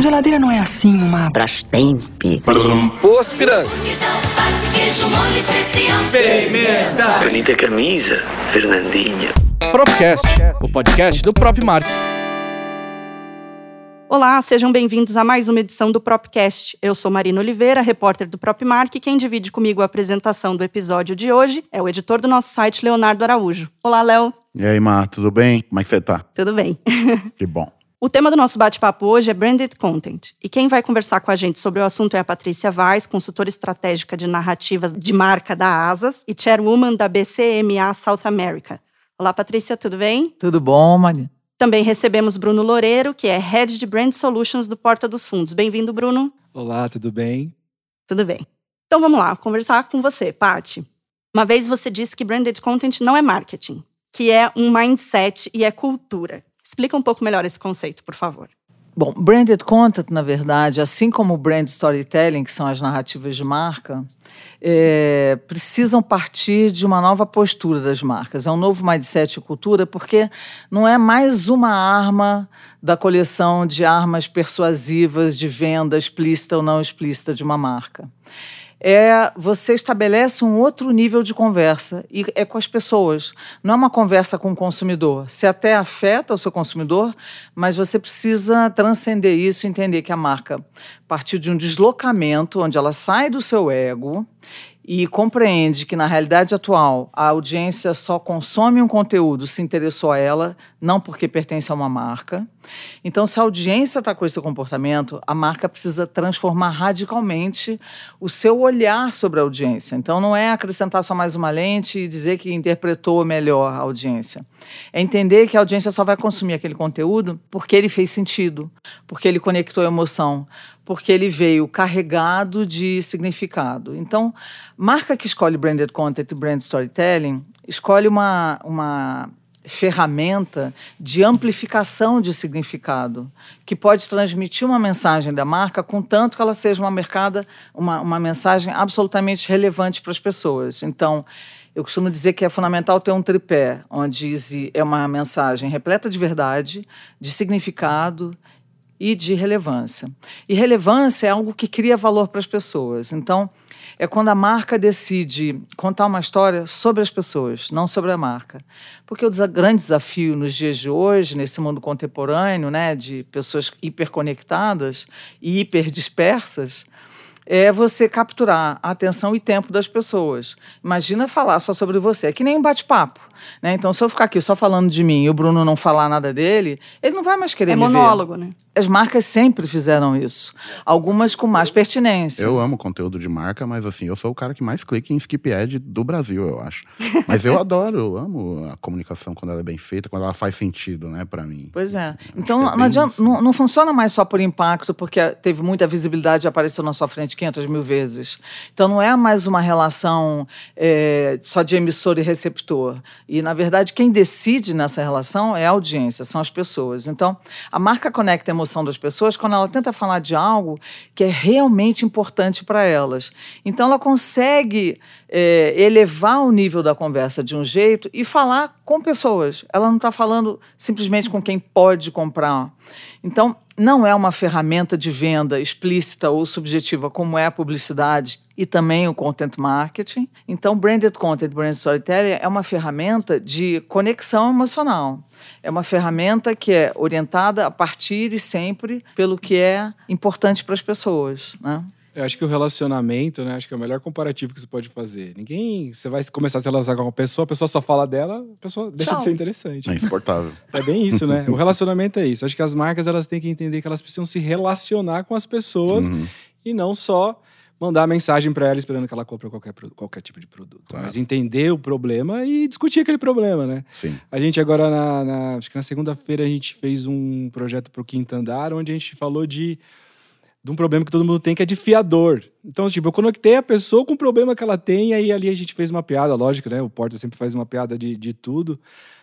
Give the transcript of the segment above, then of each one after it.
Geladeira não é assim uma. Brastemp. Posto Piranga. Pimenta. Bonita camisa, Fernandinha. Propcast, o podcast do Prop Mark. Olá, sejam bem-vindos a mais uma edição do Propcast. Eu sou Marina Oliveira, repórter do Propmark, e quem divide comigo a apresentação do episódio de hoje é o editor do nosso site, Leonardo Araújo. Olá, Léo. E aí, Mar, tudo bem? Como é que você tá? Tudo bem. Que bom. O tema do nosso bate-papo hoje é Branded Content. E quem vai conversar com a gente sobre o assunto é a Patrícia Vaz, consultora estratégica de narrativas de marca da Asas e chairwoman da BCMA South America. Olá, Patrícia, tudo bem? Tudo bom, Marina? Também recebemos Bruno Loureiro, que é Head de Brand Solutions do Porta dos Fundos. Bem-vindo, Bruno. Olá, tudo bem? Tudo bem. Então vamos lá, conversar com você, Pati. Uma vez você disse que branded content não é marketing, que é um mindset e é cultura. Explica um pouco melhor esse conceito, por favor. Bom, branded content, na verdade, assim como brand storytelling, que são as narrativas de marca, é, precisam partir de uma nova postura das marcas. É um novo mindset e cultura, porque não é mais uma arma da coleção de armas persuasivas de venda explícita ou não explícita de uma marca é você estabelece um outro nível de conversa e é com as pessoas. Não é uma conversa com o consumidor. Você até afeta o seu consumidor, mas você precisa transcender isso e entender que a marca partiu de um deslocamento onde ela sai do seu ego e compreende que na realidade atual a audiência só consome um conteúdo se interessou a ela, não porque pertence a uma marca. Então, se a audiência está com esse comportamento, a marca precisa transformar radicalmente o seu olhar sobre a audiência. Então, não é acrescentar só mais uma lente e dizer que interpretou melhor a audiência. É entender que a audiência só vai consumir aquele conteúdo porque ele fez sentido, porque ele conectou emoção, porque ele veio carregado de significado. Então, marca que escolhe branded content e brand storytelling escolhe uma, uma ferramenta de amplificação de significado, que pode transmitir uma mensagem da marca, contanto que ela seja uma, mercada, uma, uma mensagem absolutamente relevante para as pessoas. Então, eu costumo dizer que é fundamental ter um tripé, onde é uma mensagem repleta de verdade, de significado e de relevância. E relevância é algo que cria valor para as pessoas. Então, é quando a marca decide contar uma história sobre as pessoas, não sobre a marca. Porque o grande desafio nos dias de hoje, nesse mundo contemporâneo, né, de pessoas hiperconectadas e hiperdispersas, é você capturar a atenção e tempo das pessoas. Imagina falar só sobre você, é que nem um bate-papo. Né? Então, se eu ficar aqui só falando de mim e o Bruno não falar nada dele, ele não vai mais querer é me monólogo, ver. né? As marcas sempre fizeram isso. Algumas com mais pertinência. Eu amo conteúdo de marca, mas assim, eu sou o cara que mais clica em skip ad do Brasil, eu acho. Mas eu adoro, eu amo a comunicação quando ela é bem feita, quando ela faz sentido, né, para mim. Pois é. Então, é não, adianta, não, não, funciona mais só por impacto, porque teve muita visibilidade e apareceu na sua frente 500 mil vezes. Então, não é mais uma relação é, só de emissor e receptor. E, na verdade, quem decide nessa relação é a audiência, são as pessoas. Então, a marca conecta a emoção das pessoas quando ela tenta falar de algo que é realmente importante para elas. Então, ela consegue é, elevar o nível da conversa de um jeito e falar com pessoas. Ela não está falando simplesmente com quem pode comprar. Então, não é uma ferramenta de venda explícita ou subjetiva como é a publicidade e também o content marketing. Então, branded content, brand storytelling é uma ferramenta de conexão emocional. É uma ferramenta que é orientada a partir e sempre pelo que é importante para as pessoas, né? Eu acho que o relacionamento, né? Acho que é o melhor comparativo que você pode fazer. Ninguém. Você vai começar a se relacionar com uma pessoa, a pessoa só fala dela, a pessoa deixa Tchau. de ser interessante. É insuportável. É bem isso, né? O relacionamento é isso. Acho que as marcas elas têm que entender que elas precisam se relacionar com as pessoas Uhum. e não só mandar mensagem para ela esperando que ela compre qualquer, qualquer tipo de produto. Claro. Mas entender o problema e discutir aquele problema, né? Sim. A gente agora, na, na- acho que na segunda-feira, a gente fez um projeto para o Quinto Andar, onde a gente falou de, de um problema que todo mundo tem, que é de fiador. Então, tipo, eu conectei a pessoa com o problema que ela tem, e aí ali a gente fez uma piada, lógico, né? O Porta sempre faz uma piada de, de tudo.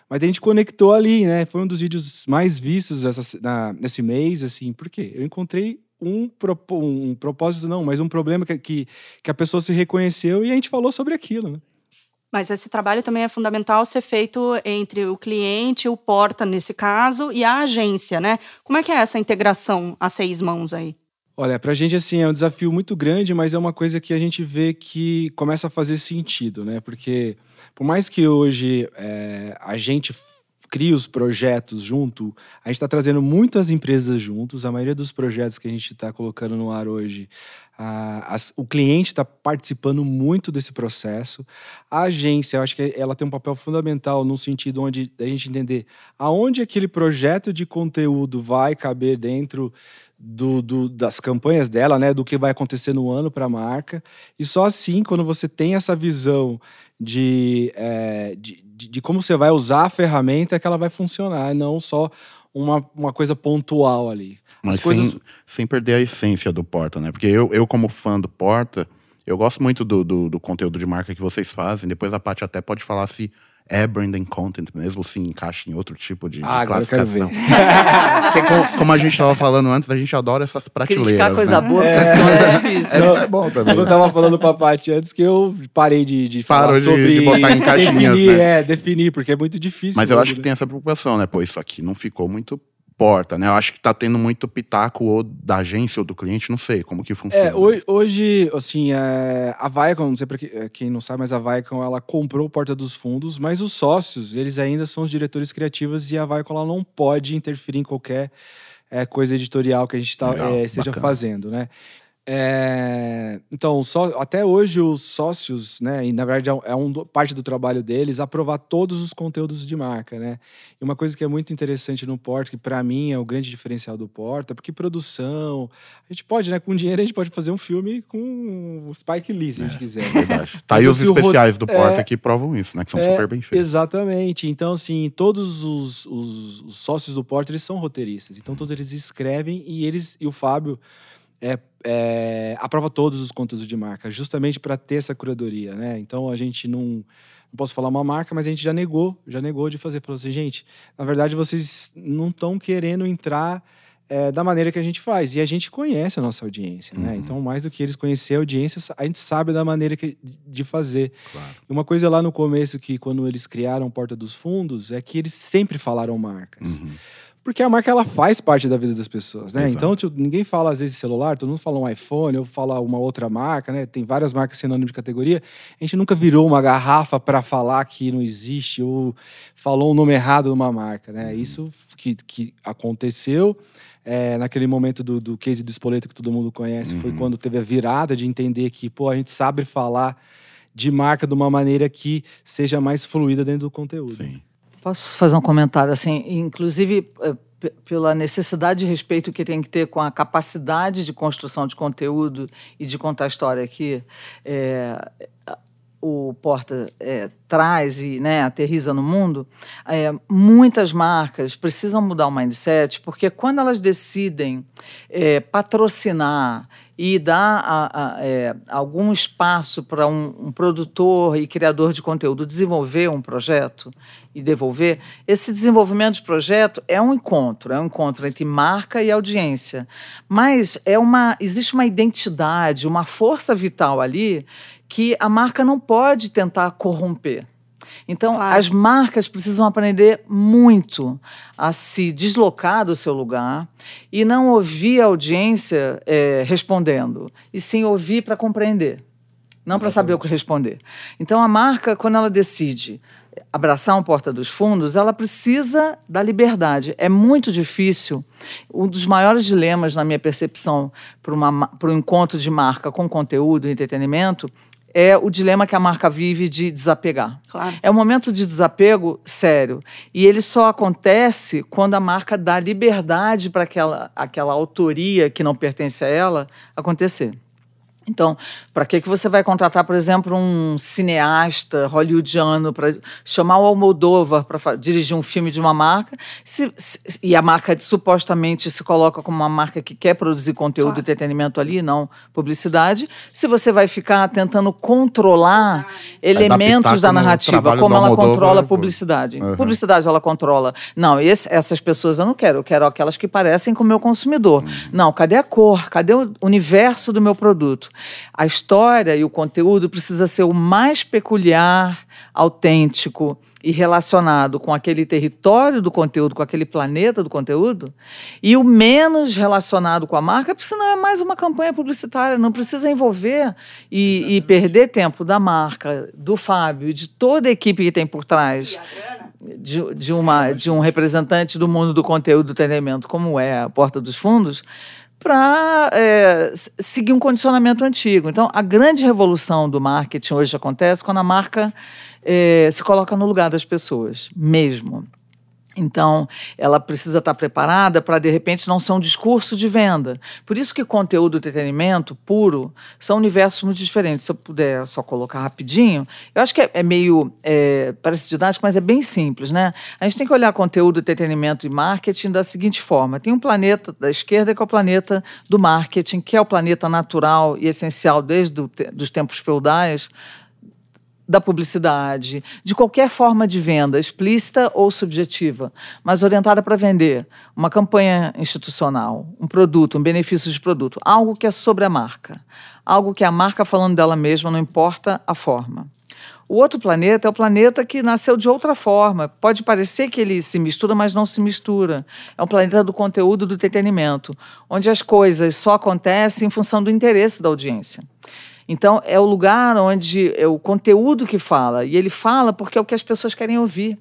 Mas a gente conectou ali, né? Foi um dos vídeos mais vistos essa, na- nesse mês, assim. Por quê? Eu encontrei um, um propósito, não, mas um problema que, que, que a pessoa se reconheceu e a gente falou sobre aquilo, né? Mas esse trabalho também é fundamental ser feito entre o cliente, o porta, nesse caso, e a agência, né? Como é que é essa integração a seis mãos aí? Olha, pra gente, assim, é um desafio muito grande, mas é uma coisa que a gente vê que começa a fazer sentido, né? Porque, por mais que hoje é, a gente crie os projetos junto, a gente está trazendo muitas empresas juntos. A maioria dos projetos que a gente está colocando no ar hoje, a, o cliente está participando muito desse processo. A agência, eu acho que ela tem um papel fundamental no sentido onde a gente entender aonde aquele projeto de conteúdo vai caber dentro do, do, das campanhas dela, né, do que vai acontecer no ano para a marca. E só assim, quando você tem essa visão de, é, de, de, de, como você vai usar a ferramenta, é que ela vai funcionar, não só uma, uma coisa pontual ali. Mas coisas... sem, sem perder a essência do Porta, né? Porque eu, eu como fã do Porta, eu gosto muito do, do, do conteúdo de marca que vocês fazem. Depois a Paty até pode falar se é branding content mesmo, se encaixa em outro tipo de, ah, de classificação. Porque, como, como, a gente estava falando antes, a gente adora essas prateleiras. Criticar coisa né? boa, é, funciona, é difícil. É, é, bom também. Eu tava falando pra Paty antes que eu parei de, de falar Parou sobre... De, de botar em caixinhas, definir, né? É, definir, porque é muito difícil. Mas eu acho que tem essa preocupação, né? Pô, isso aqui não ficou muito porta, né? Eu acho que tá tendo muito pitaco ou da agência ou do cliente, não sei como que funciona. É, hoje, hoje assim, é, a Viacom, não sei pra é, quem não sabe, mas a Viacom, ela comprou Porta dos Fundos, mas os sócios, eles ainda são os diretores criativos e a Viacom, ela não pode interferir em qualquer é, coisa editorial que a gente tá, Legal, é, esteja bacana. fazendo, né? É, então, só, até hoje os sócios, né, e na verdade é um, parte do trabalho deles, aprovar todos os conteúdos de marca, né? E uma coisa que é muito interessante no Porta, que para mim é o grande diferencial do Porta, porque produção, a gente pode, né, com dinheiro a gente pode fazer um filme com o Spike Lee, se a gente quiser. Verdade. Tá aí os especiais do Porta é- que provam isso, né? Que são É, super bem feitos. Exatamente. Então, assim, todos os, os- os sócios do Porta, eles são roteiristas. Então, todos eles escrevem e eles e o Fábio é, é, aprova todos os conteúdos de marca, justamente para ter essa curadoria, né? Então, a gente não... Não posso falar uma marca, mas a gente já negou, já negou de fazer. Falou assim, gente, na verdade, vocês não estão querendo entrar é, da maneira que a gente faz. E a gente conhece a nossa audiência, né? Então, mais do que eles conhecer a audiência, a gente sabe da maneira que, de fazer. E Uma coisa lá no começo que quando eles criaram Porta dos Fundos é que eles sempre falaram marcas. Porque a marca ela faz parte da vida das pessoas, né? Exato. Então, tipo, ninguém fala às vezes celular, todo mundo fala um iPhone, eu falo uma outra marca, né? Tem várias marcas sinônimo de categoria. A gente nunca virou uma garrafa para falar que não existe ou falou o nome errado de uma marca, né? Isso que, que aconteceu é, naquele momento do, do case do Spoleto que todo mundo conhece, foi quando teve a virada de entender que, pô, a gente sabe falar de marca de uma maneira que seja mais fluida dentro do conteúdo. Sim. Posso fazer um comentário assim, inclusive eh, pela necessidade de respeito que tem que ter com a capacidade de construção de conteúdo e de contar história aqui, é, o Porta eh, traz e né, aterriza no mundo, eh, muitas marcas precisam mudar o mindset, porque quando elas decidem eh, patrocinar e dar a- a- é, algum espaço para um, um produtor e criador de conteúdo desenvolver um projeto e devolver, esse desenvolvimento de projeto é um encontro, é um encontro entre marca e audiência. Mas é uma, existe uma identidade, uma força vital ali que a marca não pode tentar corromper. Então, Claro. as marcas precisam aprender muito a se deslocar do seu lugar e não ouvir a audiência eh, respondendo, e sim ouvir para compreender, não para saber o que responder. Então, a marca, quando ela decide abraçar um porta dos fundos, ela precisa da liberdade. É muito difícil. Um dos maiores dilemas, na minha percepção, para um encontro de marca com conteúdo e entretenimento é o dilema que a marca vive de desapegar. Claro. É um momento de desapego sério. E ele só acontece quando a marca dá liberdade para aquela, aquela autoria que não pertence a ela acontecer. Então, para que, que você vai contratar, por exemplo, um cineasta hollywoodiano para chamar o Almodóvar para dirigir um filme de uma marca, se- se- e a marca supostamente se coloca como uma marca que quer produzir conteúdo e entretenimento ali, não publicidade, se você vai ficar tentando controlar elementos da narrativa, como ela controla a pô. publicidade. Uhum. Publicidade ela controla. Não, esse- essas pessoas eu não quero. Eu quero aquelas que parecem com o meu consumidor. Uhum. Não, cadê a cor? Cadê o universo do meu produto? A história e o conteúdo precisa ser o mais peculiar, autêntico e relacionado com aquele território do conteúdo, com aquele planeta do conteúdo, e o menos relacionado com a marca, porque senão é mais uma campanha publicitária, não precisa envolver e, e perder tempo da marca, do Fábio e de toda a equipe que tem por trás de, de, uma, de um representante do mundo do conteúdo do treinamento, como é a Porta dos Fundos, para é, seguir um condicionamento antigo. Então, a grande revolução do marketing hoje acontece quando a marca é, se coloca no lugar das pessoas, mesmo. Então, ela precisa estar preparada para, de repente, não ser um discurso de venda. Por isso que conteúdo e entretenimento puro são universos muito diferentes. Se eu puder só colocar rapidinho, eu acho que é, é meio, é, parece didático, mas é bem simples, né? A gente tem que olhar conteúdo, entretenimento e marketing da seguinte forma. Tem um planeta da esquerda que é o planeta do marketing, que é o planeta natural e essencial desde os tempos feudais, da publicidade, de qualquer forma de venda, explícita ou subjetiva, mas orientada para vender uma campanha institucional, um produto, um benefício de produto, algo que é sobre a marca, algo que é a marca falando dela mesma, não importa a forma. O outro planeta é o planeta que nasceu de outra forma. Pode parecer que ele se mistura, mas não se mistura. É um planeta do conteúdo do entretenimento, onde as coisas só acontecem em função do interesse da audiência. Então, é o lugar onde é o conteúdo que fala. E ele fala porque é o que as pessoas querem ouvir.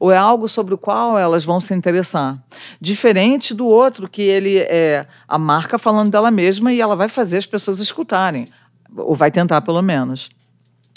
Ou é algo sobre o qual elas vão se interessar. Diferente do outro, que ele é a marca falando dela mesma e ela vai fazer as pessoas escutarem. Ou vai tentar, pelo menos.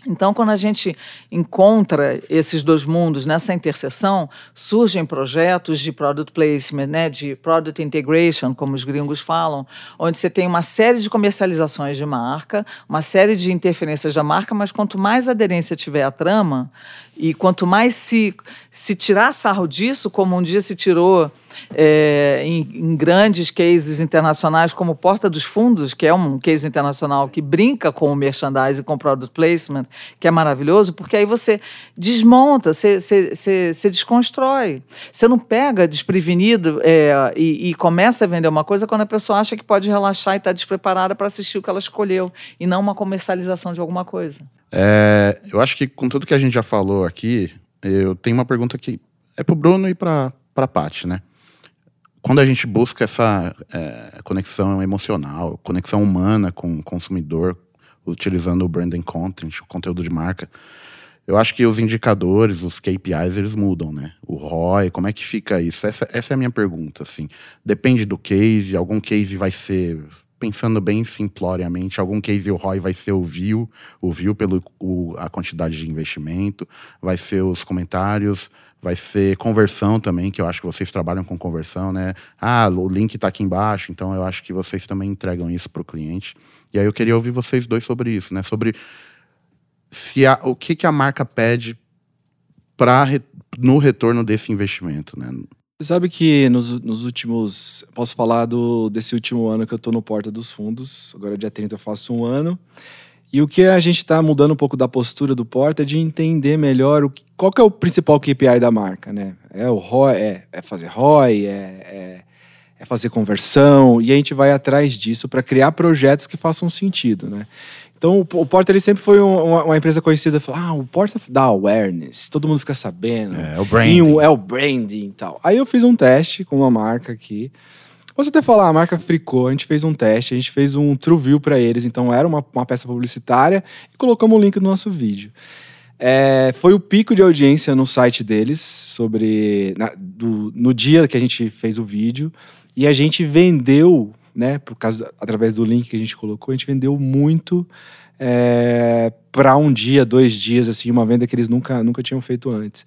Então, quando a gente encontra esses dois mundos nessa interseção, surgem projetos de product placement, né, de product integration, como os gringos falam, onde você tem uma série de comercializações de marca, uma série de interferências da marca, mas quanto mais aderência tiver à trama, e quanto mais se, se tirar sarro disso, como um dia se tirou é, em, em, grandes cases internacionais, como Porta dos Fundos, que é um case internacional que brinca com o merchandising, com o product placement, que é maravilhoso, porque aí você desmonta, você, você, você, você desconstrói. Você não pega desprevenido é, e, e, começa a vender uma coisa quando a pessoa acha que pode relaxar e está despreparada para assistir o que ela escolheu, e não uma comercialização de alguma coisa. É, eu acho que com tudo que a gente já falou aqui, eu tenho uma pergunta que é para o Bruno e para a Paty, né? Quando a gente busca essa é, conexão emocional, conexão humana com o consumidor, utilizando o branding content, o conteúdo de marca, eu acho que os indicadores, os KPIs, eles mudam, né? O ROI, como é que fica isso? Essa, essa é a minha pergunta, assim. Depende do case, algum case vai ser pensando bem simploriamente, algum case o ROI vai ser o view, o view pelo a quantidade de investimento, vai ser os comentários, vai ser conversão também, que eu acho que vocês trabalham com conversão, né? Ah, o link está aqui embaixo, então eu acho que vocês também entregam isso para o cliente. E aí eu queria ouvir vocês dois sobre isso, né? Sobre se a, o que, que a marca pede para no retorno desse investimento, né? Você sabe que nos, nos, últimos. Posso falar do, desse último ano que eu estou no Porta dos Fundos. Agora, dia 30, eu faço um ano. E o que a gente está mudando um pouco da postura do Porta é de entender melhor o, qual que é o principal KPI da marca, né? É o ROI, é, é fazer ROI, é, é, é, fazer conversão, e a gente vai atrás disso para criar projetos que façam sentido, né? Então, o, Porta ele sempre foi uma, uma empresa conhecida. Fala, ah, o Porta dá awareness, todo mundo fica sabendo. É, é o branding. é o branding e tal. Aí eu fiz um teste com uma marca aqui. Posso até falar, a marca Fricô, a gente fez um teste, a gente fez um true view para eles. Então, era uma, uma peça publicitária e colocamos o link no nosso vídeo. É, foi o pico de audiência no site deles sobre na, do, no dia que a gente fez o vídeo e a gente vendeu né? Por causa, através do link que a gente colocou, a gente vendeu muito é, para um dia, dois dias, assim, uma venda que eles nunca, nunca tinham feito antes.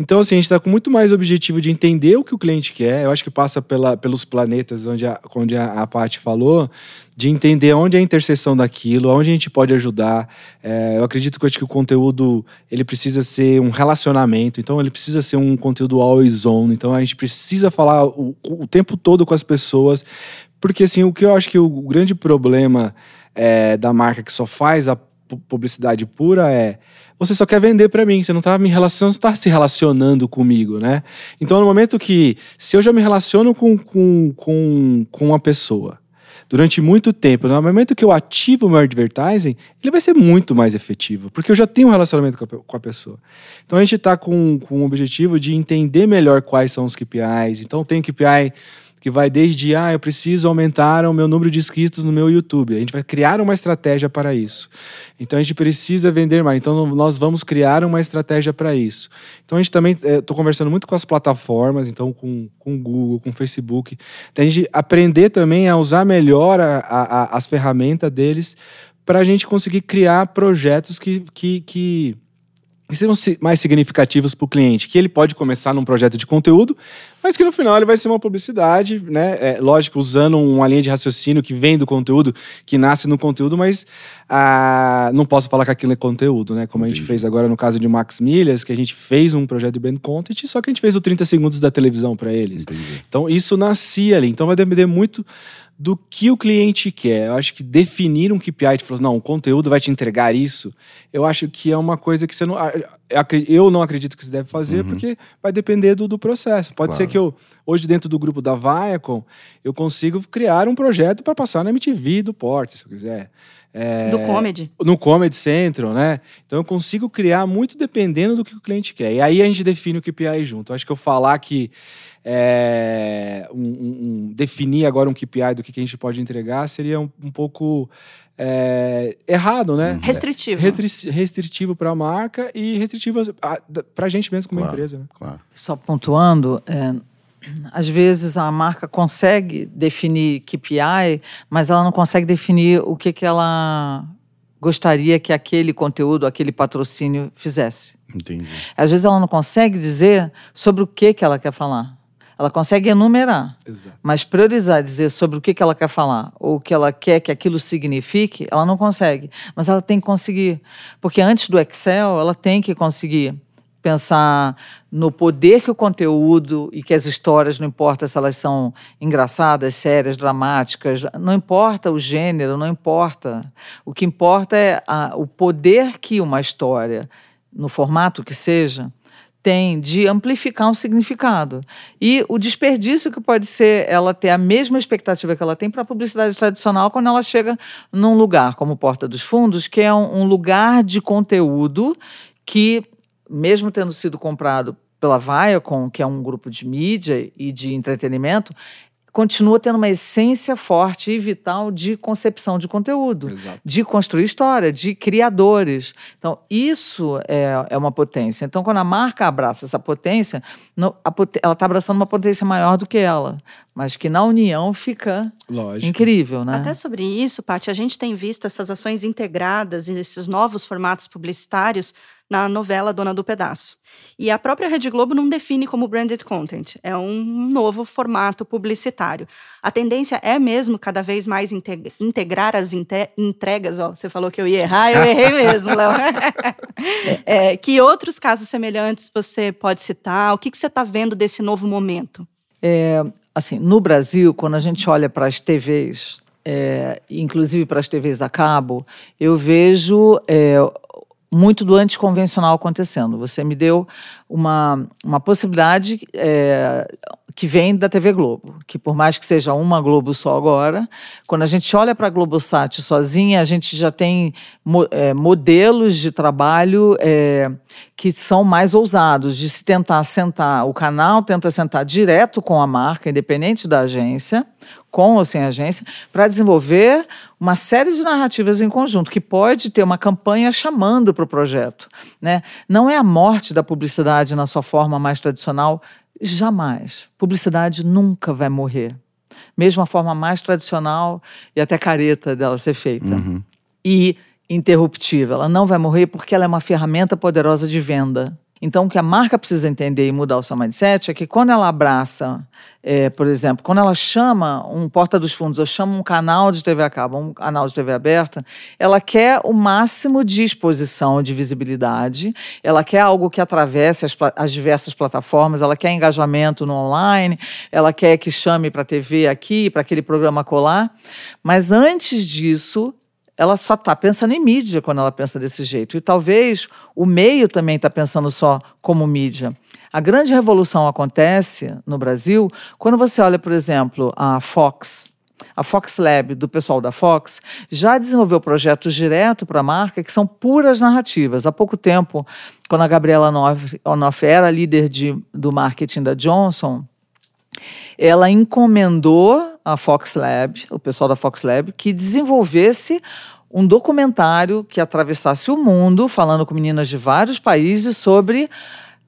Então, assim, a gente está com muito mais objetivo de entender o que o cliente quer. Eu acho que passa pela, pelos planetas, onde a, onde a, a Paty falou, de entender onde é a interseção daquilo, onde a gente pode ajudar. É, eu acredito que, eu acho que o conteúdo ele precisa ser um relacionamento, então ele precisa ser um conteúdo always on. Então a gente precisa falar o, o tempo todo com as pessoas, porque, assim, o que eu acho que o grande problema é, da marca que só faz a publicidade pura é você só quer vender para mim, você não tá me relacionando, está se relacionando comigo, né? Então, no momento que, se eu já me relaciono com, com, com, com uma pessoa, durante muito tempo. No momento que eu ativo o meu advertising, ele vai ser muito mais efetivo, porque eu já tenho um relacionamento com a, com a pessoa. Então a gente está com, com o objetivo de entender melhor quais são os KPIs. Então tem KPI que vai desde, ah, eu preciso aumentar o meu número de inscritos no meu YouTube. A gente vai criar uma estratégia para isso. Então a gente precisa vender mais. Então nós vamos criar uma estratégia para isso. Então a gente também, estou conversando muito com as plataformas, então com, com o Google, com o Facebook. Então, a gente aprender também a usar melhor a, a, as ferramentas deles para a gente conseguir criar projetos que, que, que que sejam mais significativos para o cliente, que ele pode começar num projeto de conteúdo, mas que no final ele vai ser uma publicidade, né? É, lógico, usando uma linha de raciocínio que vem do conteúdo, que nasce no conteúdo, mas ah, não posso falar que aquilo é conteúdo, né? Como Entendi. a gente fez agora no caso de Max Milhas, que a gente fez um projeto de brand content, só que a gente fez o 30 segundos da televisão para eles. Entendi. Então isso nascia ali. Então vai depender muito do que o cliente quer. Eu acho que definir um KPI de falar, não, o conteúdo vai te entregar isso, eu acho que é uma coisa que você não. Eu não acredito que você deve fazer, uhum. porque vai depender do, do processo. Pode claro. ser que eu, hoje, dentro do grupo da Viacom, eu consigo criar um projeto para passar na MTV do Porte, se eu quiser. É, do Comedy. No Comedy Central, né? Então eu consigo criar muito dependendo do que o cliente quer. E aí a gente define o KPI junto. Eu acho que eu falar que é, um, um, definir agora um KPI do que, que a gente pode entregar seria um, um pouco é, errado, né? Uhum. Restritivo. Retri restritivo para a marca e restritivo para a gente mesmo como claro, empresa. Né? Claro. Só pontuando, é, às vezes a marca consegue definir KPI, mas ela não consegue definir o que, que ela gostaria que aquele conteúdo, aquele patrocínio fizesse. Entendi. Às vezes ela não consegue dizer sobre o que, que ela quer falar. Ela consegue enumerar, Exato. mas priorizar, dizer sobre o que, que ela quer falar ou o que ela quer que aquilo signifique, ela não consegue. Mas ela tem que conseguir. Porque antes do Excel, ela tem que conseguir pensar no poder que o conteúdo e que as histórias, não importa se elas são engraçadas, sérias, dramáticas, não importa o gênero, não importa. O que importa é a, o poder que uma história, no formato que seja, tem de amplificar um significado. E o desperdício que pode ser ela ter a mesma expectativa que ela tem para a publicidade tradicional quando ela chega num lugar como Porta dos Fundos, que é um, um lugar de conteúdo que, mesmo tendo sido comprado pela Viacom, que é um grupo de mídia e de entretenimento, continua tendo uma essência forte e vital de concepção de conteúdo, Exato. de construir história, de criadores. Então, isso é, é uma potência. Então, quando a marca abraça essa potência, no, a, ela está abraçando uma potência maior do que ela, mas que na união fica Lógico. incrível, né? Até sobre isso, Paty, a gente tem visto essas ações integradas e esses novos formatos publicitários na novela Dona do Pedaço. E a própria Rede Globo não define como branded content, é um novo formato publicitário. A tendência é mesmo cada vez mais integrar as entregas, ó, você falou que eu ia errar, eu errei mesmo, Léo. é, que outros casos semelhantes você pode citar? O que, que você está vendo desse novo momento? É, assim, no Brasil, quando a gente olha para as TVs, é, inclusive para as TVs a cabo, eu vejo é, muito do anticonvencional acontecendo. Você me deu uma, uma possibilidade é, que vem da TV Globo, que por mais que seja uma Globo só agora, quando a gente olha para a Globosat sozinha, a gente já tem é, modelos de trabalho é, que são mais ousados, de se tentar sentar, o canal tenta sentar direto com a marca, independente da agência, com ou sem agência, para desenvolver uma série de narrativas em conjunto, que pode ter uma campanha chamando para o projeto. Né? Não é a morte da publicidade na sua forma mais tradicional, jamais. Publicidade nunca vai morrer. Mesmo a forma mais tradicional e até careta dela ser feita. Uhum. E interruptiva. Ela não vai morrer porque ela é uma ferramenta poderosa de venda. Então, o que a marca precisa entender e mudar o seu mindset é que quando ela abraça, é, por exemplo, quando ela chama um porta dos fundos, ou chama um canal de TV a cabo, um canal de TV aberta, ela quer o máximo de exposição, de visibilidade, ela quer algo que atravesse as, as diversas plataformas, ela quer engajamento no online, ela quer que chame para a TV aqui, para aquele programa colar, mas antes disso, ela só está pensando em mídia quando ela pensa desse jeito. E talvez o meio também está pensando só como mídia. A grande revolução acontece no Brasil quando você olha, por exemplo, a Fox. a Fox Lab, do pessoal da Fox, já desenvolveu projetos direto para a marca que são puras narrativas. Há pouco tempo, quando a Gabriela Onofre era líder de, do marketing da Johnson, ela encomendou a Fox Lab, o pessoal da Fox Lab, que desenvolvesse um documentário que atravessasse o mundo, falando com meninas de vários países sobre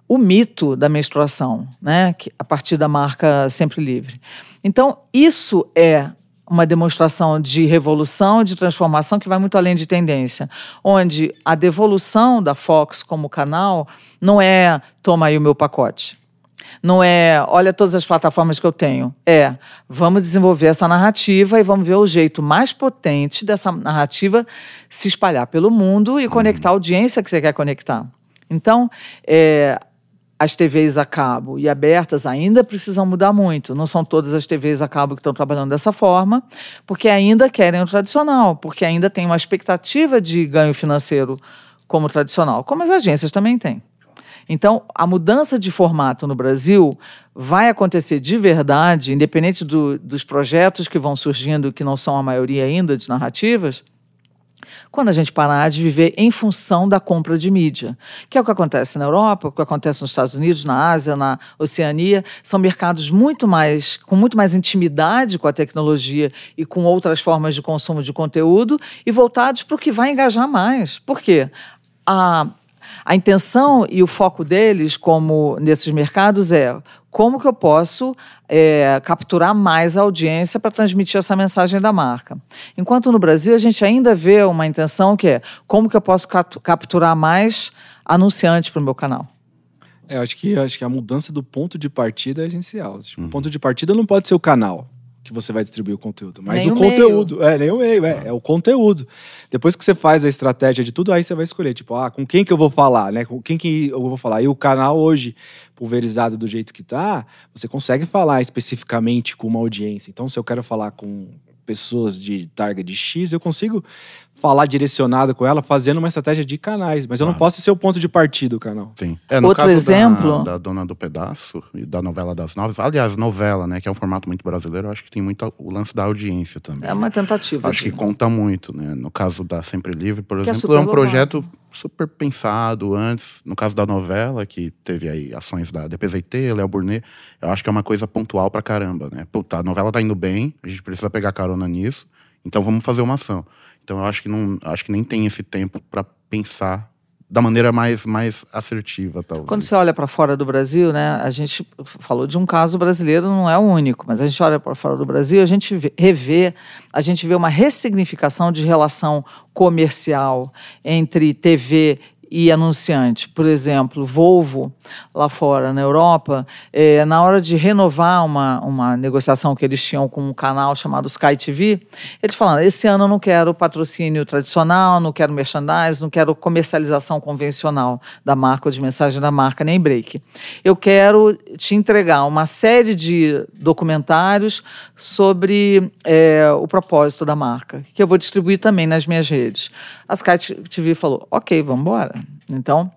o mito da menstruação, né, a partir da marca Sempre Livre. Então, isso é uma demonstração de revolução, de transformação que vai muito além de tendência, onde a devolução da Fox como canal não é toma aí o meu pacote. Não é, olha todas as plataformas que eu tenho. É, vamos desenvolver essa narrativa e vamos ver o jeito mais potente dessa narrativa se espalhar pelo mundo e conectar a audiência que você quer conectar. Então, é, as TVs a cabo e abertas ainda precisam mudar muito. Não são todas as TVs a cabo que estão trabalhando dessa forma, porque ainda querem o tradicional, porque ainda tem uma expectativa de ganho financeiro como tradicional, como as agências também têm. Então, a mudança de formato no Brasil vai acontecer de verdade, independente do, dos projetos que vão surgindo, que não são a maioria ainda de narrativas, quando a gente parar de viver em função da compra de mídia, que é o que acontece na Europa, o que acontece nos Estados Unidos, na Ásia, na Oceania, são mercados muito mais com muito mais intimidade com a tecnologia e com outras formas de consumo de conteúdo e voltados para o que vai engajar mais. Por quê? A, a intenção e o foco deles, como nesses mercados, é como que eu posso é, capturar mais a audiência para transmitir essa mensagem da marca. Enquanto no Brasil a gente ainda vê uma intenção que é como que eu posso capturar mais anunciantes para o meu canal. É, acho que acho que a mudança do ponto de partida é essencial. Tipo, uhum. O ponto de partida não pode ser o canal que você vai distribuir o conteúdo, mas nem o, o conteúdo. É, nem o meio, é, é o conteúdo. Depois que você faz a estratégia de tudo, aí você vai escolher, tipo, ah, com quem que eu vou falar, né? Com quem que eu vou falar. E o canal hoje, pulverizado do jeito que tá, você consegue falar especificamente com uma audiência. Então, se eu quero falar com pessoas de target X, eu consigo falar direcionado com ela, fazendo uma estratégia de canais. Mas eu não posso ser o ponto de partida do canal. Sim. É, no Outro caso exemplo. Da, da, Dona do Pedaço e da novela das nove. Aliás, novela, né? Que é um formato muito brasileiro, eu acho que tem muito o lance da audiência também. É uma tentativa. Acho que conta muito, né? No caso da Sempre Livre, por que é exemplo, é, é um projeto super pensado antes. No caso da novela, que teve aí ações da DPZT, Léo Burnet, eu acho que é uma coisa pontual pra caramba, né? Puta, a novela tá indo bem, a gente precisa pegar carona nisso, então vamos fazer uma ação. Então eu acho que não, acho que nem tem esse tempo para pensar da maneira mais, mais assertiva, talvez. Quando você olha para fora do Brasil, né, a gente falou de um caso brasileiro, não é o único, mas a gente olha para fora do Brasil, a gente vê, revê, a gente vê uma ressignificação de relação comercial entre TV e anunciante. Por exemplo, Volvo, lá fora, na Europa, é, na hora de renovar uma, uma negociação que eles tinham com um canal chamado Sky TV, eles falaram: esse ano eu não quero patrocínio tradicional, não quero merchandise, não quero comercialização convencional da marca ou de mensagem da marca, nem break. Eu quero te entregar uma série de documentários sobre é, o propósito da marca, que eu vou distribuir também nas minhas redes. A Sky TV falou: ok, vamos embora. Então,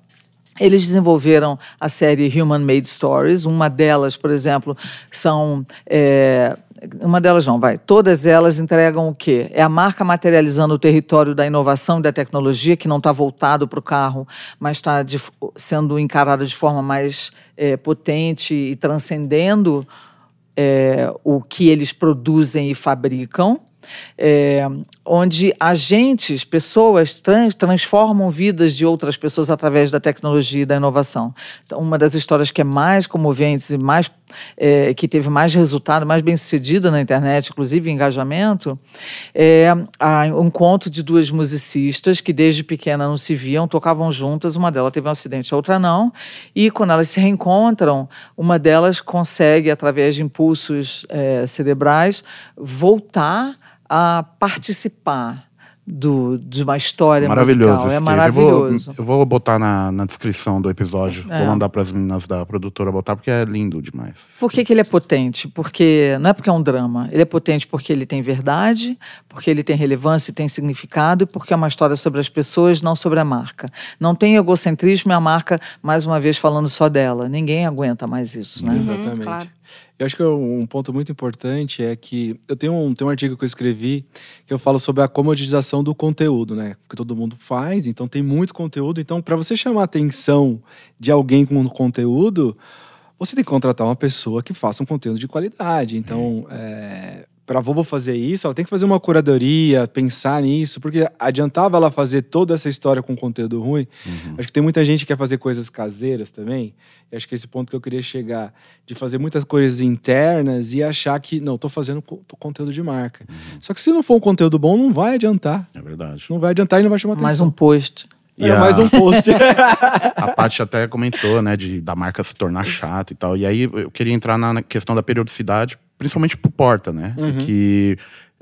eles desenvolveram a série Human Made Stories. Uma delas, por exemplo, são. É, uma delas não, vai. Todas elas entregam o quê? É a marca materializando o território da inovação e da tecnologia, que não está voltado para o carro, mas está sendo encarada de forma mais é, potente e transcendendo é, o que eles produzem e fabricam é, onde agentes, pessoas trans, transformam vidas de outras pessoas através da tecnologia e da inovação. Então, uma das histórias que é mais comoventes e mais é, que teve mais resultado, mais bem sucedida na internet, inclusive engajamento, é um conto de duas musicistas que desde pequena não se viam, tocavam juntas, uma delas teve um acidente, a outra não, e quando elas se reencontram, uma delas consegue, através de impulsos é, cerebrais, voltar a participar do, de uma história maravilhoso musical. É maravilhoso. Eu vou, eu vou botar na, na, descrição do episódio. É. Vou mandar para as meninas da produtora botar, porque é lindo demais. Por que, que ele é potente? Porque não é porque é um drama. Ele é potente porque ele tem verdade, porque ele tem relevância e tem significado, e porque é uma história sobre as pessoas, não sobre a marca. Não tem egocentrismo e a marca, mais uma vez, falando só dela. Ninguém aguenta mais isso. Né? Exatamente. Uhum, claro. Eu acho que um ponto muito importante é que eu tenho um, tenho um artigo que eu escrevi que eu falo sobre a comodização do conteúdo, né? Que todo mundo faz, então tem muito conteúdo. Então, para você chamar a atenção de alguém com conteúdo, você tem que contratar uma pessoa que faça um conteúdo de qualidade. Então, é, para a fazer isso, ela tem que fazer uma curadoria, pensar nisso, porque adiantava ela fazer toda essa história com conteúdo ruim. Uhum. Acho que tem muita gente que quer fazer coisas caseiras também. E acho que esse ponto que eu queria chegar, de fazer muitas coisas internas e achar que, não, estou fazendo conteúdo de marca. Uhum. Só que se não for um conteúdo bom, não vai adiantar. É verdade. Não vai adiantar e não vai chamar atenção. Mais um post. E é a... mais um post. a Paty até comentou, né, de, da marca se tornar chata e tal. E aí eu queria entrar na questão da periodicidade, principalmente pro Porta, né? Uhum. Que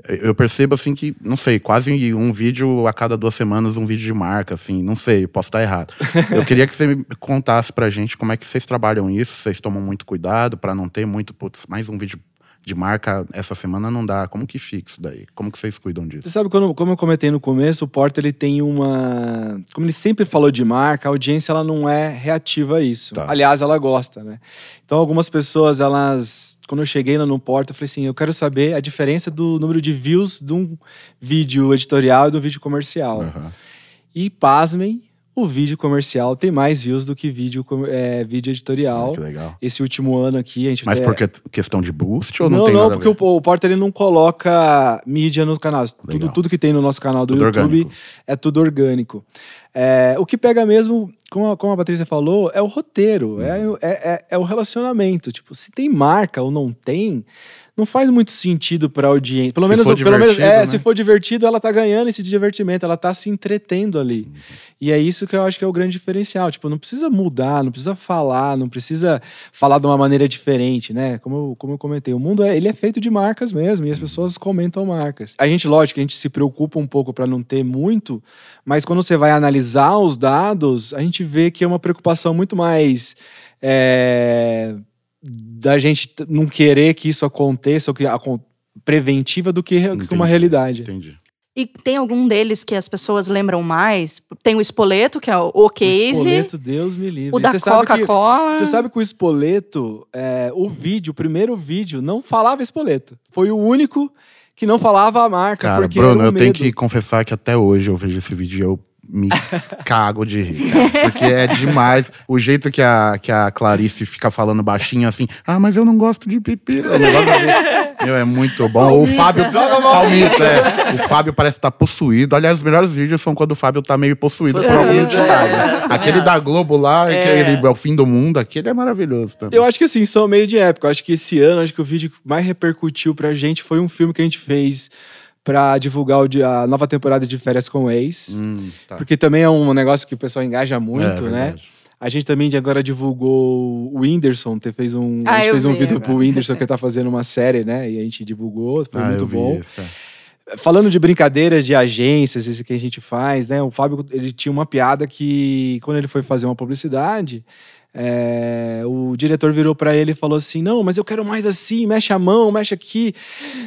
eu percebo assim que, não sei, quase um vídeo a cada duas semanas, um vídeo de marca, assim, não sei, posso estar errado. Eu queria que você contasse pra gente como é que vocês trabalham isso, vocês tomam muito cuidado para não ter muito, putz, mais um vídeo de marca essa semana não dá. Como que fica isso daí? Como que vocês cuidam disso? Você sabe, quando, como eu comentei no começo, o Porta ele tem uma. Como ele sempre falou de marca, a audiência ela não é reativa a isso. Tá. Aliás, ela gosta, né? Então, algumas pessoas, elas. Quando eu cheguei no Porta, eu falei assim: eu quero saber a diferença do número de views de um vídeo editorial e do vídeo comercial. Uhum. E pasmem, o vídeo comercial tem mais views do que vídeo, é, vídeo editorial. Ah, que legal. Esse último ano aqui a gente Mas é... por questão de boost ou não, não tem Não, porque o, o Porter ele não coloca mídia no canal. Tudo, tudo que tem no nosso canal do tudo YouTube orgânico. é tudo orgânico. É, o que pega mesmo, como a, como a Patrícia falou, é o roteiro, uhum. é, é, é, é o relacionamento. Tipo, se tem marca ou não tem não faz muito sentido para audiência. Pelo se menos, pelo menos é, né? se for divertido, ela tá ganhando esse divertimento, ela tá se entretendo ali. Uhum. E é isso que eu acho que é o grande diferencial. Tipo, não precisa mudar, não precisa falar, não precisa falar de uma maneira diferente, né? Como eu, como eu comentei, o mundo é, ele é feito de marcas mesmo e as uhum. pessoas comentam marcas. A gente, lógico, a gente se preocupa um pouco para não ter muito, mas quando você vai analisar os dados, a gente vê que é uma preocupação muito mais é, da gente não querer que isso aconteça, ou que a, preventiva do que, entendi, que uma realidade. Entendi. E tem algum deles que as pessoas lembram mais? Tem o Espoleto, que é o, case. O Espoleto, Deus me livre. O da Coca-Cola. Você sabe que o Espoleto, é, o vídeo, o primeiro vídeo, não falava Espoleto. Foi o único que não falava a marca. Cara, porque Bruno, eu tenho que confessar que até hoje eu vejo esse vídeo e eu me cago de rir, cara, Porque é demais. O jeito que a, que a Clarice fica falando baixinho assim, ah, mas eu não gosto de pipi. O negócio é, meu, é muito bom. Palmito. O Fábio. Palmito, é. O Fábio parece estar tá possuído. Aliás, os melhores vídeos são quando o Fábio tá meio possuído, possuído por alguma entidade. É. Aquele da Globo lá, é. aquele é o fim do mundo, aquele é maravilhoso também. Eu acho que assim, são meio de época. Eu acho que esse ano, acho que o vídeo que mais repercutiu pra gente foi um filme que a gente fez para divulgar a nova temporada de Férias com o Ex. Hum, tá. Porque também é um negócio que o pessoal engaja muito, é, né? A gente também agora divulgou o Whindersson, fez um, ah, a gente fez um vídeo pro Whindersson que ele tá fazendo uma série, né? E a gente divulgou, foi ah, muito bom. Isso, é. Falando de brincadeiras de agências, esse que a gente faz, né? O Fábio, ele tinha uma piada que quando ele foi fazer uma publicidade, é, o diretor virou para ele e falou assim: Não, mas eu quero mais assim, mexe a mão, mexe aqui.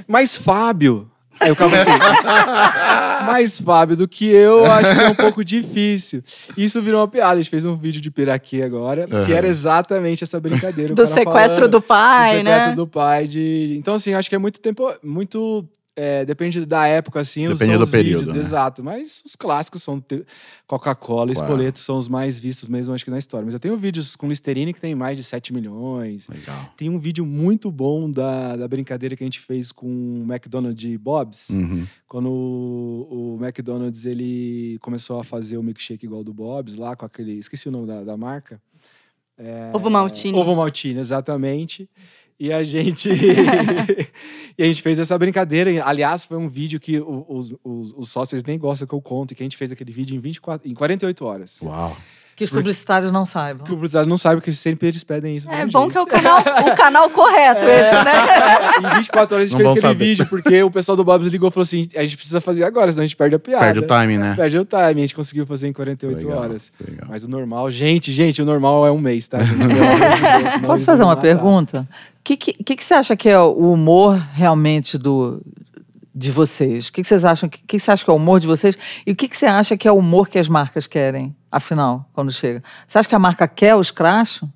Mas Fábio, Aí o carro assim, mais Fábio do que eu, acho que é um pouco difícil. Isso virou uma piada. A gente fez um vídeo de Piraquê agora, uhum. que era exatamente essa brincadeira. Do sequestro falando, do pai, do né? sequestro do pai. De... Então, assim, acho que é muito tempo, muito é, depende da época, assim. Depende do período. Vídeos, né? Exato. Mas os clássicos são Coca-Cola e. Espoleto são os mais vistos mesmo, acho que na história. Mas eu tenho vídeos com Listerine que tem mais de 7 milhões. Legal. Tem um vídeo muito bom da, da brincadeira que a gente fez com o McDonald's de Bob's. Uhum. Quando o, o, McDonald's ele começou a fazer o milkshake igual do Bob's lá, com aquele. Esqueci o nome da, da marca. É, Ovo Maltine. Ovo Maltine, exatamente. E a gente. e a gente fez essa brincadeira. Aliás, foi um vídeo que os, os, os sócios nem gostam que eu conte, que a gente fez aquele vídeo em, 24, em 48 horas. Uau! Que os publicitários não saibam. Que os publicitários não saibam, porque sempre eles pedem isso. É bom gente. que é o canal, o canal correto, é. esse, né? em 24 horas a gente não fez aquele saber. vídeo, porque o pessoal do Bob's ligou e falou assim: a gente precisa fazer agora, senão a gente perde a piada. Perde o time, né? Perde o time. A gente conseguiu fazer em 48 legal, horas. Legal. Mas o normal, gente, gente, o normal é um mês, tá? Deus, Posso fazer uma pergunta? O que, que, que, que você acha que é o humor realmente do, de vocês? O que, vocês acham? O que, que você acha que é o humor de vocês? E o que, que você acha que é o humor que as marcas querem, afinal, quando chega? Você acha que a marca quer o escracho?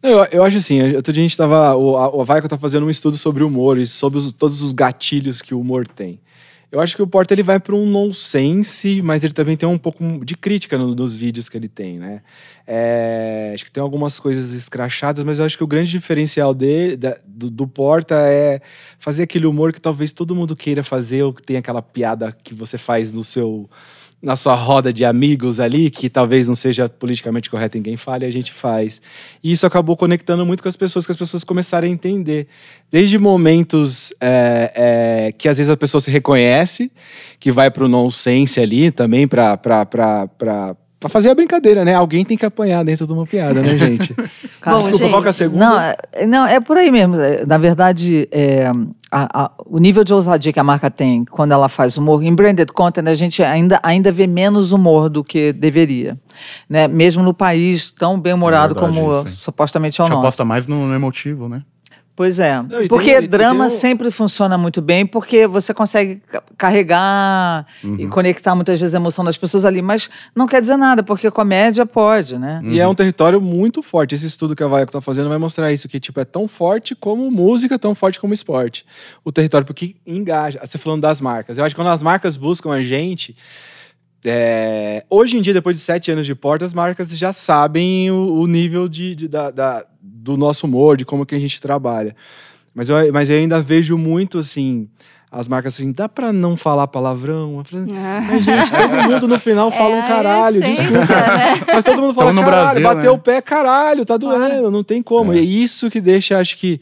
Eu, eu acho assim, outro dia a gente tava. O, a, o Vaico tá fazendo um estudo sobre humor e sobre os- todos os gatilhos que o humor tem. Eu acho que o Porta ele vai para um nonsense, mas ele também tem um pouco de crítica no- nos vídeos que ele tem, né? É, acho que tem algumas coisas escrachadas, mas eu acho que o grande diferencial dele, da- do, do Porta é fazer aquele humor que talvez todo mundo queira fazer, ou que tem aquela piada que você faz no seu na sua roda de amigos ali, que talvez não seja politicamente correto, ninguém fale, a gente faz. E isso acabou conectando muito com as pessoas, que as pessoas começaram a entender. Desde momentos é, é, que às vezes a pessoa se reconhece, que vai pro nonsense ali também, pra, pra fazer a brincadeira, né? Alguém tem que apanhar dentro de uma piada, né, gente? Bom, Desculpa, qual que é a gente, segunda? Não, é, não, é por aí mesmo. Na verdade, é, a- a- o nível de ousadia que a marca tem quando ela faz humor, em branded content, a gente ainda, ainda vê menos humor do que deveria. Né? Mesmo no país tão bem-humorado É como hein? supostamente é o nosso. aposta mais no, no emotivo, né? Pois é. Não, porque tem- drama tem sempre funciona muito bem, porque você consegue ca- carregar Uhum. e conectar muitas vezes a emoção das pessoas ali, mas não quer dizer nada, porque comédia pode, né? E é um território muito forte. Esse estudo que a Vaico tá fazendo vai mostrar isso, que tipo, é tão forte como música, tão forte como esporte. O território, porque engaja. Você falando das marcas. Eu acho que quando as marcas buscam a gente. É, hoje em dia, depois de sete anos de porta, as marcas já sabem o, o nível de, de- da- da- do nosso humor, de como que a gente trabalha. Mas eu, mas eu ainda vejo muito assim. As marcas assim, dá pra não falar palavrão? Eu falei, mas gente, todo mundo no final fala É um caralho, essência, desculpa. né? Mas todo mundo fala, Tamo no caralho, Brasil, bateu né? o pé, caralho, tá doendo, não tem como. É. E é isso que deixa, acho que,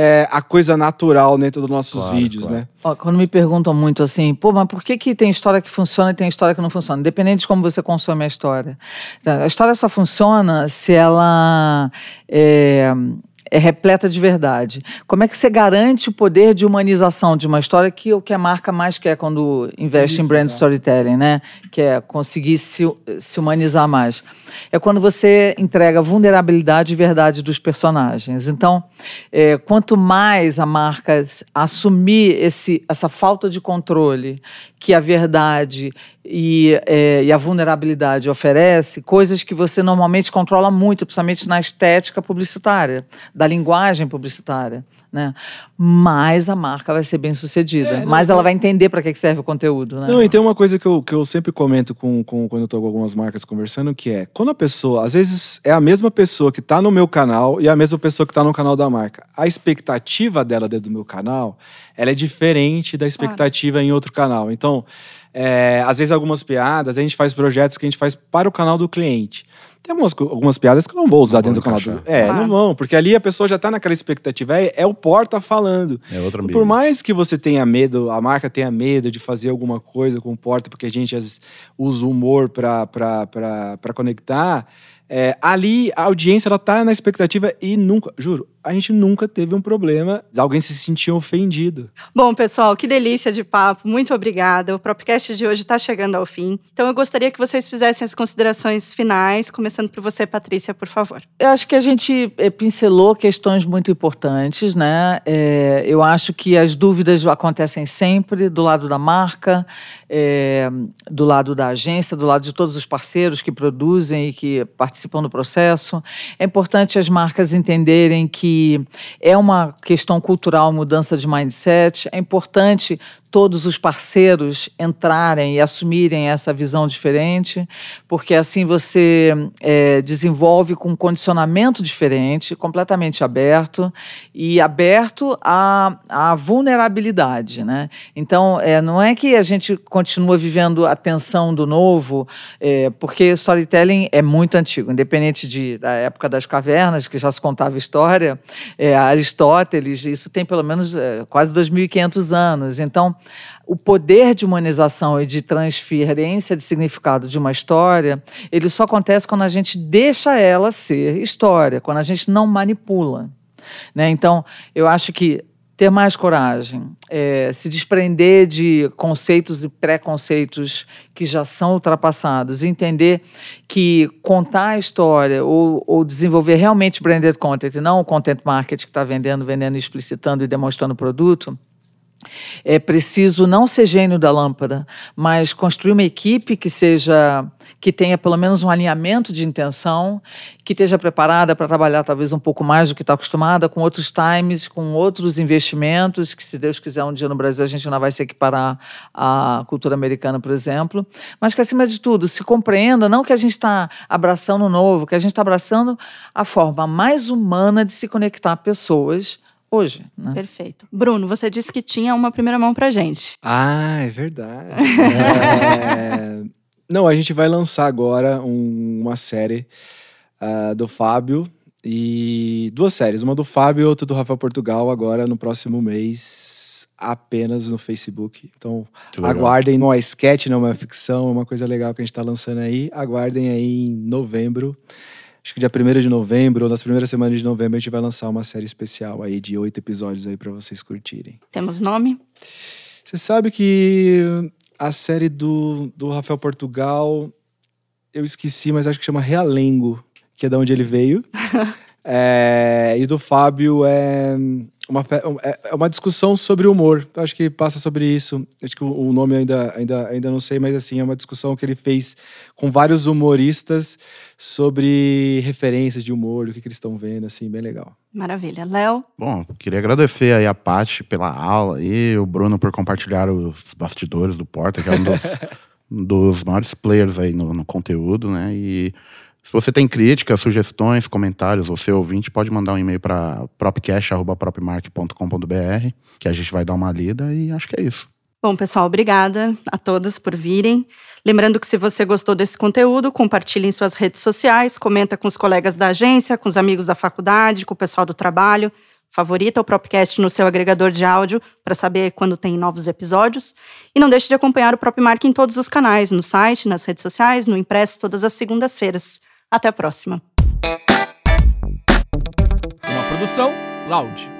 é, a coisa natural dentro dos nossos Claro, vídeos, claro. né? Ó, quando me perguntam muito assim, pô, mas por que, que tem história que funciona e tem história que não funciona? Independente de como você consome a história. Tá, A história só funciona se ela é, é repleta de verdade. Como é que você garante o poder de humanização de uma história que é o que a marca mais quer quando investe em Isso, brand exato. storytelling, né? Que é conseguir se, se humanizar mais. É quando você entrega vulnerabilidade e verdade dos personagens. Então, é, quanto mais a marca assumir esse, essa falta de controle que a verdade e, é, e a vulnerabilidade oferece, coisas que você normalmente controla muito, principalmente na estética publicitária, da linguagem publicitária, né? Mais a marca vai ser bem sucedida, mais ela vai entender para que serve o conteúdo, né? Não, e tem uma coisa que eu, que eu sempre comento com, com, quando eu tô com algumas marcas conversando, que é, quando a pessoa, às vezes é a mesma pessoa que tá no meu canal e a mesma pessoa que tá no canal da marca. A expectativa dela dentro do meu canal, ela é diferente da expectativa em outro canal. Então, é, às vezes algumas piadas, a gente faz projetos que a gente faz para o canal do cliente. Tem algumas, algumas piadas que eu não vou usar Não dentro do canal do... É, Claro. não vão, porque ali a pessoa já tá naquela expectativa, é, é o porta falando. É outro ambiente. Por mais que você tenha medo, a marca tenha medo de fazer alguma coisa com o porta, porque a gente às vezes usa o humor para conectar, é, ali a audiência ela tá na expectativa e nunca, juro, a gente nunca teve um problema de alguém se sentir ofendido. Bom, pessoal, que delícia de papo. Muito obrigada. O Propcast de hoje está chegando ao fim. Então, eu gostaria que vocês fizessem as considerações finais, começando por você, Patrícia, por favor. Eu acho que a gente eh, pincelou questões muito importantes, né? Eh, eu acho que as dúvidas acontecem sempre do lado da marca, eh, do lado da agência, do lado de todos os parceiros que produzem e que participam do processo. É importante as marcas entenderem que é uma questão cultural, mudança de mindset. É importante todos os parceiros entrarem e assumirem essa visão diferente, porque assim você eh, desenvolve com um condicionamento diferente, completamente aberto e aberto à, à vulnerabilidade, né? Então, eh, não é que a gente continua vivendo a tensão do novo, eh, porque storytelling é muito antigo, independente de, da época das cavernas, que já se contava história, eh, Aristóteles, isso tem pelo menos eh, quase 2.500 anos. Então, o poder de humanização e de transferência de significado de uma história, ele só acontece quando a gente deixa ela ser história, quando a gente não manipula. Né? Então, eu acho que ter mais coragem, eh, se desprender de conceitos e preconceitos que já são ultrapassados, entender que contar a história ou, ou desenvolver realmente branded content, e não o content marketing que está vendendo, vendendo, explicitando e demonstrando o produto, É preciso não ser gênio da lâmpada, mas construir uma equipe que seja que tenha pelo menos um alinhamento de intenção, que esteja preparada para trabalhar talvez um pouco mais do que está acostumada, com outros times, com outros investimentos, que se Deus quiser um dia no Brasil a gente não vai se equiparar à cultura americana, por exemplo, mas que acima de tudo se compreenda não que a gente está abraçando o novo, que a gente está abraçando a forma mais humana de se conectar a pessoas hoje. Né? Perfeito. Bruno, você disse que tinha uma primeira mão pra gente. Ah, é verdade. É... Não, a gente vai lançar agora um- uma série ah, do Fábio e duas séries, uma do Fábio e outra do Rafael Portugal agora no próximo mês, apenas no Facebook. Então, aguardem, não é sketch, não é ficção, é uma coisa legal que a gente tá lançando aí. Aguardem aí em novembro. Acho que dia 1 de novembro, ou nas primeiras semanas de novembro, a gente vai lançar uma série especial aí de oito episódios aí pra vocês curtirem. Temos nome? Você sabe que a série do, do Rafael Portugal, eu esqueci, mas acho que chama Realengo, que é da onde ele veio. É, e do Fábio é uma, é é uma discussão sobre humor. Eu acho que passa sobre isso. Acho que o, o nome ainda, ainda, ainda não sei, mas assim, é uma discussão que ele fez com vários humoristas sobre referências de humor, o que, que eles estão vendo, assim, bem legal. Maravilha. Léo, Bom, queria agradecer aí a Paty pela aula e o Bruno por compartilhar os bastidores do Porta, que é um dos, um dos maiores players aí no, no conteúdo, né? E se você tem críticas, sugestões, comentários, você ouvinte, pode mandar um e-mail para propcast.propmark.com.br, que a gente vai dar uma lida e acho que é isso. Bom, pessoal, obrigada a todas por virem. Lembrando que se você gostou desse conteúdo, compartilhe em suas redes sociais, comenta com os colegas da agência, com os amigos da faculdade, com o pessoal do trabalho. Favorita o Propcast no seu agregador de áudio para saber quando tem novos episódios. E não deixe de acompanhar o Propmark em todos os canais, no site, nas redes sociais, no impresso, todas as segundas-feiras. Até a próxima. Uma produção Loud.